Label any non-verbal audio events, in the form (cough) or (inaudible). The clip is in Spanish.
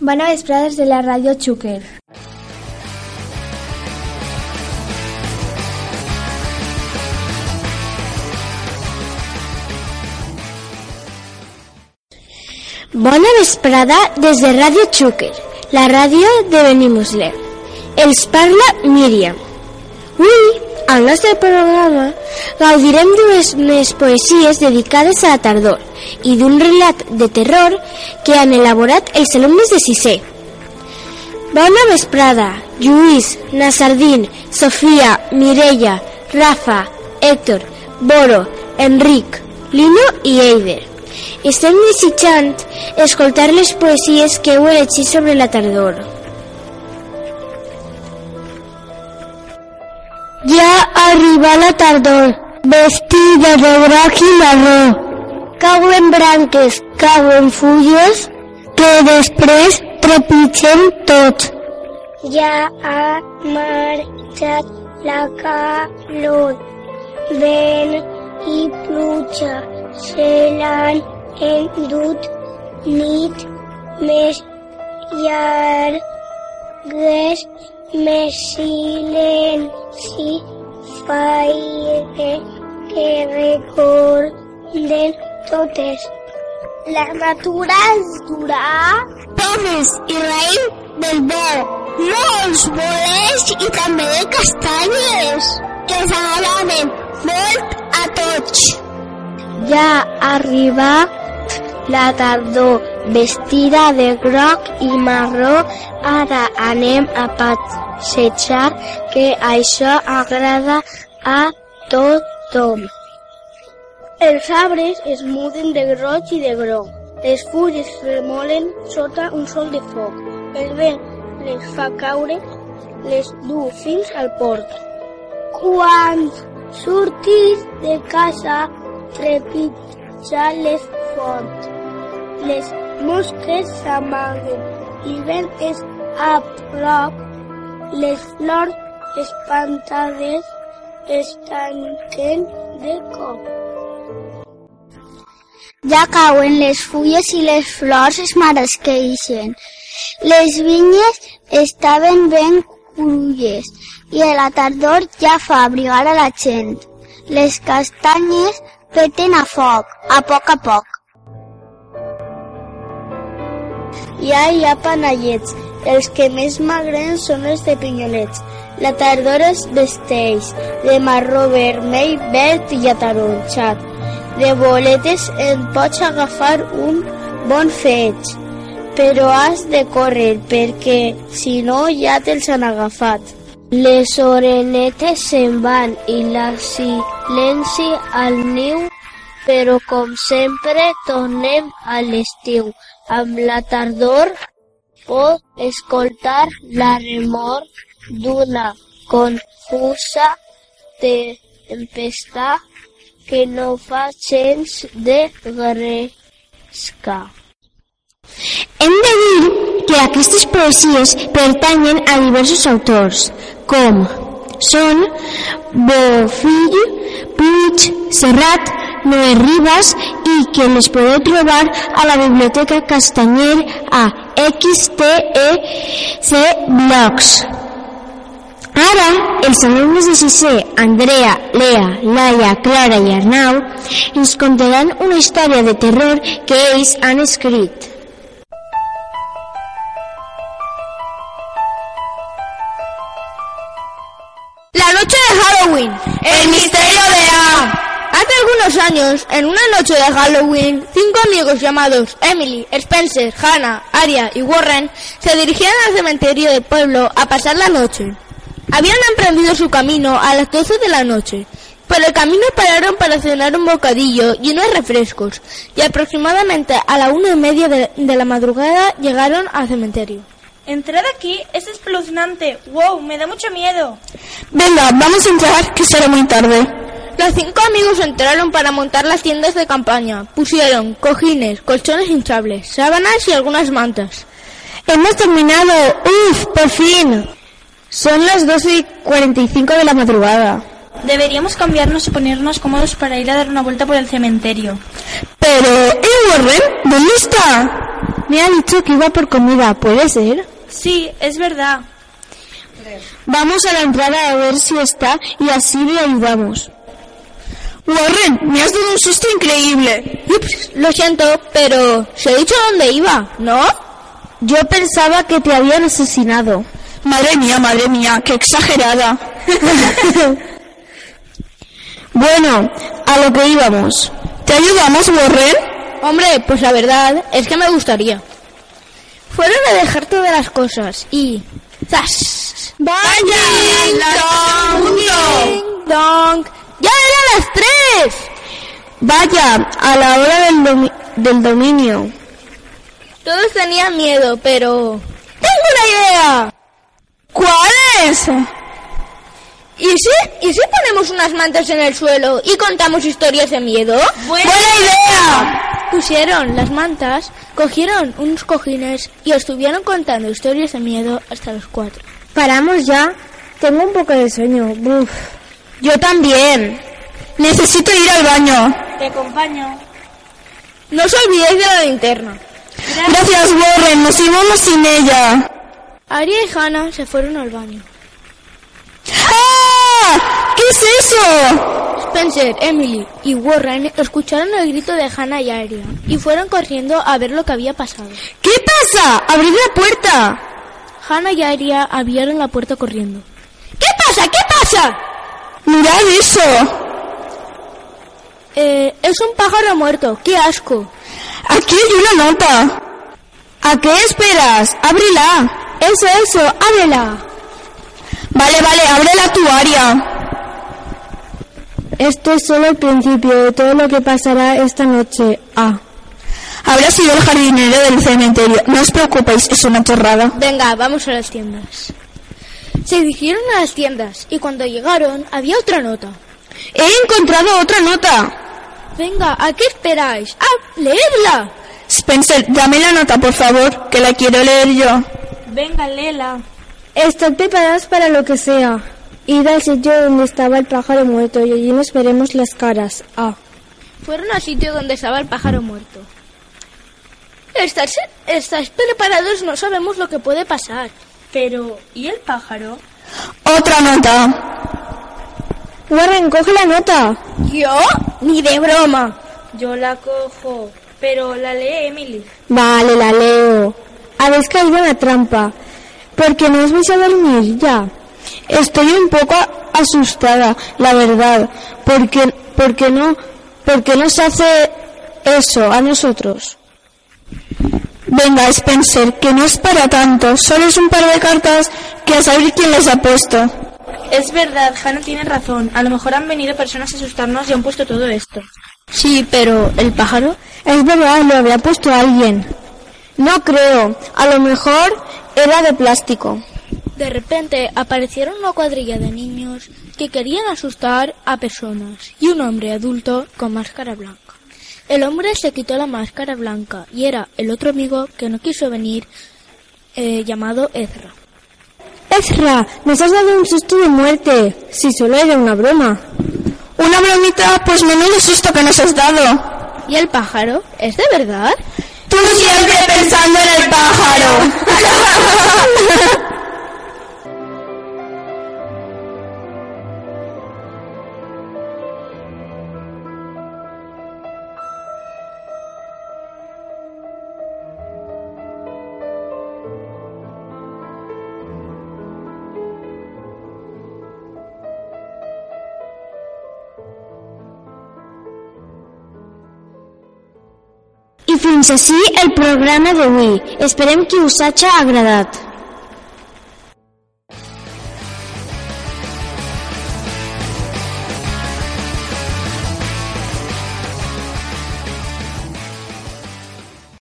Bona vesprada des de la ràdio Xúquer. Bona vesprada des de Ràdio la ràdio de Benimuslem. Els parla Míriam. Avui, al nostre programa, gaudirem d'unes poesies dedicades a la tardor i d'un relat de terror que han elaborat els alumnes de sisè. Bona vesprada, Lluís, Nazardín, Sofia, Mireia, Rafa, Héctor, Boro, Enric, Lino i Eider. Estem desitjant escoltar les poesies que heu elegit sobre la tardor. Ja arriba la tardor, vestida de groc i marró. Cauen branques, cauen fulles, que després trepitgen tot. Ja ha marxat la calor, vent i pluja se l'han endut nit més llargues, més silenci, faire que recorden totes. La natura és dura. Pomes i raïm del bo. Molts bolets i també de castanyes que s'agraden molt a tots. Ja arriba la tardor vestida de groc i marró. Ara anem a passejar que això agrada a tothom. Els arbres es muden de roig i de groc. Les fulles remolen sota un sol de foc. El vent les fa caure, les du fins al port. Quan surtis de casa, trepitja les fort. Les mosques s'amaguen, l'hivern és a prop, les flors espantades es tanquen de cop. Ja cauen les fulles i les flors es maresqueixen. Les vinyes estaven ben crulles i a la tardor ja fa abrigar a la gent. Les castanyes peten a foc, a poc a poc. Ja hi ha panellets. Els que més m'agraden són els de pinyolets. La tardor es vesteix de marró vermell, verd i ataronjat. De boletes en pots agafar un bon feig, però has de córrer perquè si no ja te'ls han agafat. Les orenetes se'n van i la silenci al niu, però com sempre tornem a l'estiu. Amb la tardor pot escoltar la remor d'una confusa tempesta que no fa gens de gresca. Hem de dir que aquestes poesies pertanyen a diversos autors, com són Bofill, Puig, Serrat, Noé Ribas i que les podeu trobar a la Biblioteca Castanyer a XTEC Blogs. Ara, els alumnes de sisè, Andrea, Lea, Laia, Clara i Arnau, ens contaran una història de terror que ells han escrit. La noche de Halloween. El misterio de A. Hace algunos años, en una noche de Halloween, cinco amigos llamados Emily, Spencer, Hannah, Aria y Warren se dirigían al cementerio del pueblo a pasar la noche. Habían emprendido su camino a las 12 de la noche. Por el camino pararon para cenar un bocadillo y unos refrescos, y aproximadamente a la una y media de, de la madrugada llegaron al cementerio. Entrad aquí, es espeluznante. ¡Wow! Me da mucho miedo. Venga, vamos a entrar, que será muy tarde. Los cinco amigos entraron para montar las tiendas de campaña. Pusieron cojines, colchones hinchables, sábanas y algunas mantas. Hemos terminado. ¡Uf! ¡Por fin! Son las 12 y 45 de la madrugada. Deberíamos cambiarnos y ponernos cómodos para ir a dar una vuelta por el cementerio. Pero, ¿eh, Warren? ¿Dónde está? Me ha dicho que iba por comida, ¿puede ser? Sí, es verdad. Vamos a la entrada a ver si está y así le ayudamos. Warren, me has dado un susto increíble. Ups, lo siento, pero se ha dicho dónde iba, ¿no? Yo pensaba que te habían asesinado. Madre mía, madre mía, qué exagerada. (laughs) bueno, a lo que íbamos. ¿Te ayudamos, Warren? Hombre, pues la verdad es que me gustaría. Fueron a dejar todas las cosas y... ¡Zas! ¡Vaya! ¡Ding dong! ¡Ya eran las tres! Vaya, a la hora del, domi- del dominio. Todos tenían miedo, pero... ¡Tengo una idea! ¿Cuál es? ¿Y si, ¿Y si ponemos unas mantas en el suelo y contamos historias de miedo? ¡Buena idea! Pusieron las mantas, cogieron unos cojines y estuvieron contando historias de miedo hasta los cuatro. Paramos ya. Tengo un poco de sueño. Uf. Yo también. Necesito ir al baño. Te acompaño. No os olvidéis de la linterna. Gracias, Warren. Nos íbamos sin ella. Aria y Hannah se fueron al baño. ¡Ah! ¿Qué es eso? Spencer, Emily y Warren escucharon el grito de Hannah y Aria y fueron corriendo a ver lo que había pasado. ¿Qué pasa? ¡Abrid la puerta! Hannah y Aria abrieron la puerta corriendo. ¿Qué pasa? ¿Qué pasa? Mirad eso. Eh, es un pájaro muerto. ¡Qué asco! Aquí hay una nota. ¿A qué esperas? Ábrela. Eso, eso, ábrela. Vale, vale, ábrela tu área. Esto es solo el principio de todo lo que pasará esta noche. Ah. Habrá sido el jardinero del cementerio. No os preocupéis, es una chorrada. Venga, vamos a las tiendas. Se dirigieron a las tiendas y cuando llegaron había otra nota. He encontrado otra nota. Venga, ¿a qué esperáis? ¡Ah, leedla! Spencer, dame la nota, por favor, que la quiero leer yo. Venga, Lela. Estad preparados para lo que sea. Id al sitio donde estaba el pájaro muerto y allí nos veremos las caras. Ah. Fueron al sitio donde estaba el pájaro muerto. ¿Estáis, estáis preparados? No sabemos lo que puede pasar. Pero, ¿y el pájaro? Otra nota. Warren, coge la nota. ¿Yo? Ni de broma. Yo la cojo. Pero la lee Emily. Vale, la leo. Habéis caído en la trampa. ¿Por qué no os vais a dormir ya? Estoy un poco asustada, la verdad. Porque, porque no, porque nos hace eso a nosotros. Venga, Spencer, que no es para tanto. Solo es un par de cartas que a saber quién les ha puesto. Es verdad, Hannah tiene razón. A lo mejor han venido personas a asustarnos y han puesto todo esto. Sí, pero ¿el pájaro? Es verdad, lo había puesto alguien. No creo. A lo mejor era de plástico. De repente aparecieron una cuadrilla de niños que querían asustar a personas y un hombre adulto con máscara blanca. El hombre se quitó la máscara blanca y era el otro amigo que no quiso venir eh, llamado Ezra. Ezra, nos has dado un susto de muerte. Si solo era una broma. ¿Una bromita? Pues menudo susto que nos has dado. ¿Y el pájaro? ¿Es de verdad? Tú siempre pensando en el pájaro. (laughs) I fins així el programa d'avui. Esperem que us hagi agradat.